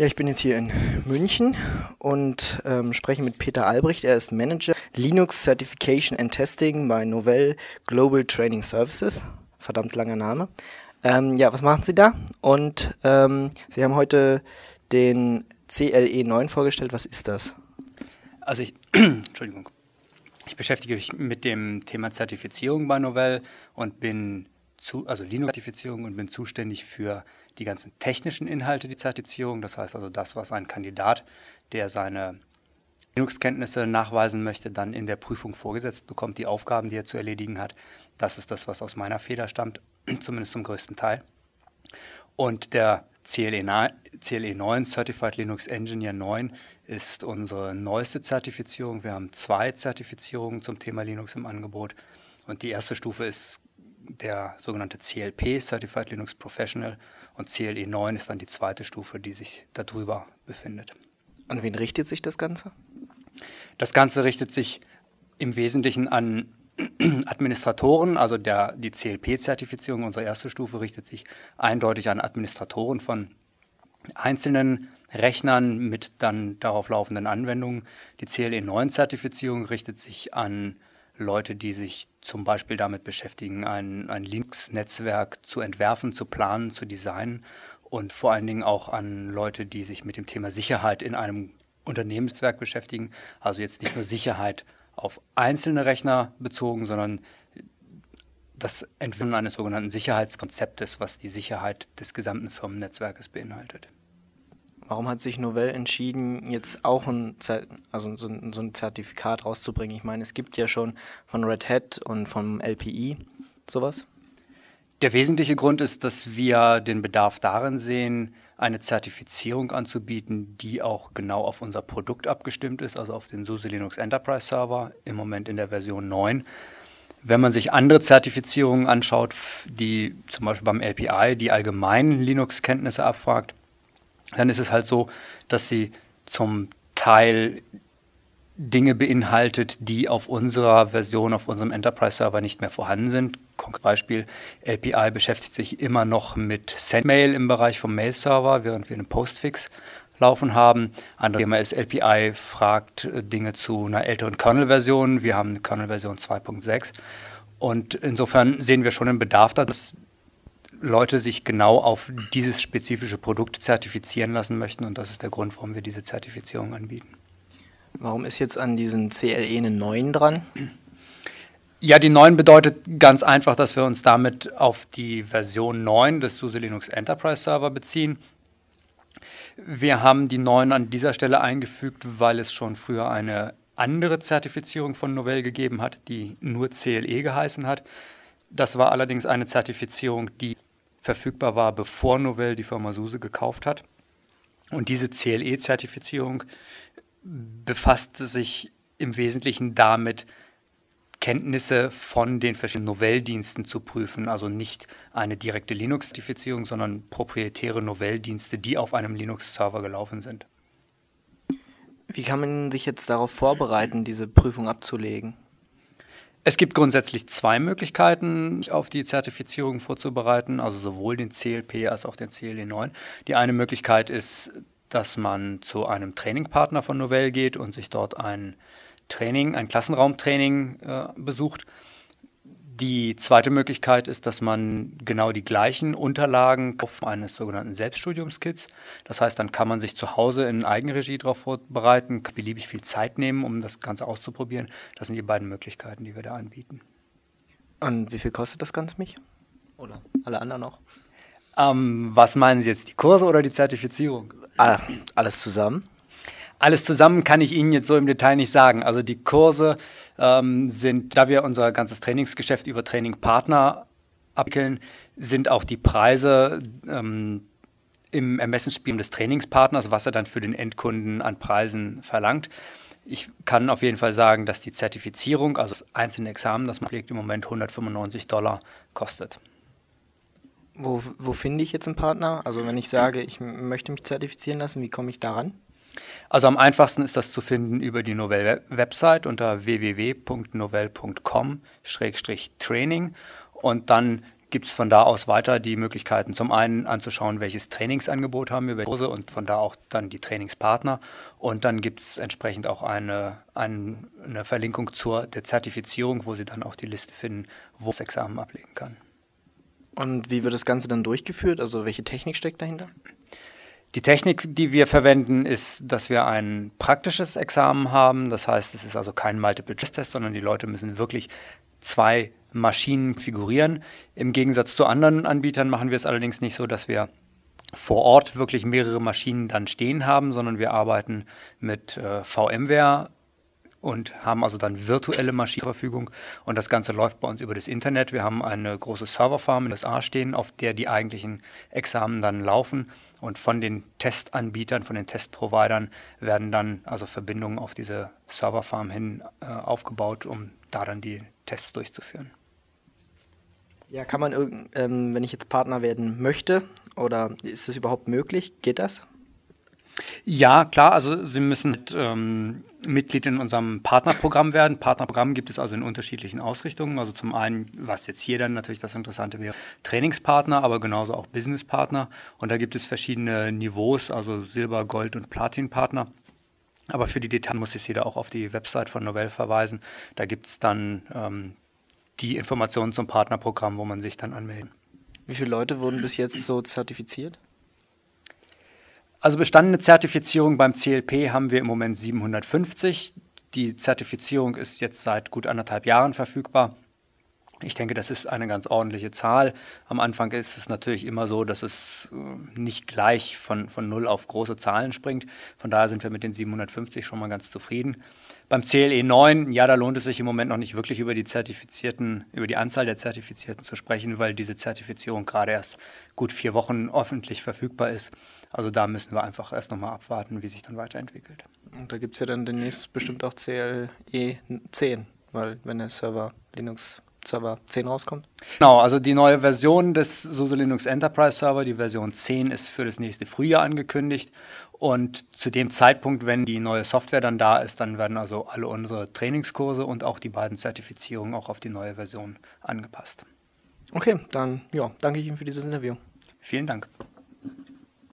Ja, ich bin jetzt hier in München und ähm, spreche mit Peter Albrecht. Er ist Manager Linux Certification and Testing bei Novell Global Training Services. Verdammt langer Name. Ähm, ja, was machen Sie da? Und ähm, Sie haben heute den CLE 9 vorgestellt. Was ist das? Also ich, Entschuldigung. Ich beschäftige mich mit dem Thema Zertifizierung bei Novell und bin zu, also Linux-Zertifizierung und bin zuständig für die ganzen technischen Inhalte, die Zertifizierung, das heißt also das, was ein Kandidat, der seine Linux-Kenntnisse nachweisen möchte, dann in der Prüfung vorgesetzt bekommt, die Aufgaben, die er zu erledigen hat. Das ist das, was aus meiner Feder stammt, zumindest zum größten Teil. Und der CLE 9, CLE 9, Certified Linux Engineer 9, ist unsere neueste Zertifizierung. Wir haben zwei Zertifizierungen zum Thema Linux im Angebot. Und die erste Stufe ist der sogenannte CLP, Certified Linux Professional. Und CLE 9 ist dann die zweite Stufe, die sich darüber befindet. An wen richtet sich das Ganze? Das Ganze richtet sich im Wesentlichen an Administratoren, also der, die CLP-Zertifizierung, unsere erste Stufe, richtet sich eindeutig an Administratoren von einzelnen Rechnern mit dann darauf laufenden Anwendungen. Die CLE 9-Zertifizierung richtet sich an Leute, die sich zum Beispiel damit beschäftigen, ein, ein Linux-Netzwerk zu entwerfen, zu planen, zu designen und vor allen Dingen auch an Leute, die sich mit dem Thema Sicherheit in einem Unternehmenswerk beschäftigen. Also jetzt nicht nur Sicherheit auf einzelne Rechner bezogen, sondern das Entwickeln eines sogenannten Sicherheitskonzeptes, was die Sicherheit des gesamten Firmennetzwerkes beinhaltet. Warum hat sich Novell entschieden, jetzt auch ein, also so, so ein Zertifikat rauszubringen? Ich meine, es gibt ja schon von Red Hat und vom LPI sowas. Der wesentliche Grund ist, dass wir den Bedarf darin sehen, eine Zertifizierung anzubieten, die auch genau auf unser Produkt abgestimmt ist, also auf den SUSE Linux Enterprise Server, im Moment in der Version 9. Wenn man sich andere Zertifizierungen anschaut, die zum Beispiel beim LPI die allgemeinen Linux-Kenntnisse abfragt, dann ist es halt so, dass sie zum Teil Dinge beinhaltet, die auf unserer Version, auf unserem Enterprise-Server nicht mehr vorhanden sind. Konkret Beispiel, LPI beschäftigt sich immer noch mit Sendmail im Bereich vom Mail-Server, während wir einen Postfix laufen haben. Andere Thema ist, LPI fragt äh, Dinge zu einer älteren Kernel-Version. Wir haben eine Kernel-Version 2.6. Und insofern sehen wir schon einen Bedarf da, dass Leute sich genau auf dieses spezifische Produkt zertifizieren lassen möchten. Und das ist der Grund, warum wir diese Zertifizierung anbieten. Warum ist jetzt an diesem CLE eine 9 dran? Ja, die 9 bedeutet ganz einfach, dass wir uns damit auf die Version 9 des SUSE Linux Enterprise Server beziehen. Wir haben die 9 an dieser Stelle eingefügt, weil es schon früher eine andere Zertifizierung von Novell gegeben hat, die nur CLE geheißen hat. Das war allerdings eine Zertifizierung, die verfügbar war, bevor Novell die Firma SUSE gekauft hat. Und diese CLE-Zertifizierung befasste sich im Wesentlichen damit, Kenntnisse von den verschiedenen Novell-Diensten zu prüfen, also nicht eine direkte Linux-Zertifizierung, sondern proprietäre Novell-Dienste, die auf einem Linux-Server gelaufen sind. Wie kann man sich jetzt darauf vorbereiten, diese Prüfung abzulegen? Es gibt grundsätzlich zwei Möglichkeiten, sich auf die Zertifizierung vorzubereiten, also sowohl den CLP als auch den CLE 9. Die eine Möglichkeit ist, dass man zu einem Trainingpartner von Novell geht und sich dort ein Training, ein Klassenraumtraining äh, besucht. Die zweite Möglichkeit ist, dass man genau die gleichen Unterlagen auf eines sogenannten Selbststudiumskits. Das heißt, dann kann man sich zu Hause in Eigenregie darauf vorbereiten, beliebig viel Zeit nehmen, um das Ganze auszuprobieren. Das sind die beiden Möglichkeiten, die wir da anbieten. Und wie viel kostet das Ganze mich? Oder alle anderen auch? Ähm, was meinen Sie jetzt, die Kurse oder die Zertifizierung? Ah, alles zusammen? Alles zusammen kann ich Ihnen jetzt so im Detail nicht sagen. Also die Kurse ähm, sind, da wir unser ganzes Trainingsgeschäft über Trainingpartner abwickeln, sind auch die Preise ähm, im Ermessensspiel des Trainingspartners, was er dann für den Endkunden an Preisen verlangt. Ich kann auf jeden Fall sagen, dass die Zertifizierung, also das einzelne Examen, das man pflegt, im Moment 195 Dollar kostet. Wo, wo finde ich jetzt einen Partner? Also wenn ich sage, ich möchte mich zertifizieren lassen, wie komme ich daran? Also am einfachsten ist das zu finden über die Novell-Website unter www.novell.com-training und dann gibt es von da aus weiter die Möglichkeiten, zum einen anzuschauen, welches Trainingsangebot haben wir, welche Kurse und von da auch dann die Trainingspartner. Und dann gibt es entsprechend auch eine, eine, Verlinkung zur der Zertifizierung, wo Sie dann auch die Liste finden, wo das Examen ablegen kann. Und wie wird das Ganze dann durchgeführt? Also welche Technik steckt dahinter? Die Technik, die wir verwenden, ist, dass wir ein praktisches Examen haben. Das heißt, es ist also kein Multiple-Choice-Test, sondern die Leute müssen wirklich zwei Maschinen figurieren. Im Gegensatz zu anderen Anbietern machen wir es allerdings nicht so, dass wir vor Ort wirklich mehrere Maschinen dann stehen haben, sondern wir arbeiten mit äh, VMware und haben also dann virtuelle Maschinen zur Verfügung. Und das Ganze läuft bei uns über das Internet. Wir haben eine große Serverfarm in den USA stehen, auf der die eigentlichen Examen dann laufen. Und von den Testanbietern, von den Testprovidern werden dann also Verbindungen auf diese Serverfarm hin äh, aufgebaut, um da dann die Tests durchzuführen. Ja, kann man, ähm, wenn ich jetzt Partner werden möchte, oder ist es überhaupt möglich? Geht das? Ja, klar. Also Sie müssen mit, ähm, Mitglied in unserem Partnerprogramm werden. Partnerprogramm gibt es also in unterschiedlichen Ausrichtungen. Also zum einen, was jetzt hier dann natürlich das Interessante wäre, Trainingspartner, aber genauso auch Businesspartner. Und da gibt es verschiedene Niveaus, also Silber, Gold und Platinpartner. Aber für die Details muss ich Sie da auch auf die Website von Novell verweisen. Da gibt es dann ähm, die Informationen zum Partnerprogramm, wo man sich dann anmelden. Wie viele Leute wurden bis jetzt so zertifiziert? Also bestandene Zertifizierung beim CLP haben wir im Moment 750. Die Zertifizierung ist jetzt seit gut anderthalb Jahren verfügbar. Ich denke, das ist eine ganz ordentliche Zahl. Am Anfang ist es natürlich immer so, dass es äh, nicht gleich von, von 0 auf große Zahlen springt. Von daher sind wir mit den 750 schon mal ganz zufrieden. Beim CLE 9, ja, da lohnt es sich im Moment noch nicht wirklich über die Zertifizierten, über die Anzahl der Zertifizierten zu sprechen, weil diese Zertifizierung gerade erst gut vier Wochen öffentlich verfügbar ist. Also da müssen wir einfach erst nochmal abwarten, wie sich dann weiterentwickelt. Und da gibt es ja dann demnächst bestimmt auch CLE 10, weil wenn der Server Linux Server 10 rauskommt? Genau, also die neue Version des SUSE Linux Enterprise Server, die Version 10, ist für das nächste Frühjahr angekündigt. Und zu dem Zeitpunkt, wenn die neue Software dann da ist, dann werden also alle unsere Trainingskurse und auch die beiden Zertifizierungen auch auf die neue Version angepasst. Okay, dann ja, danke ich Ihnen für dieses Interview. Vielen Dank.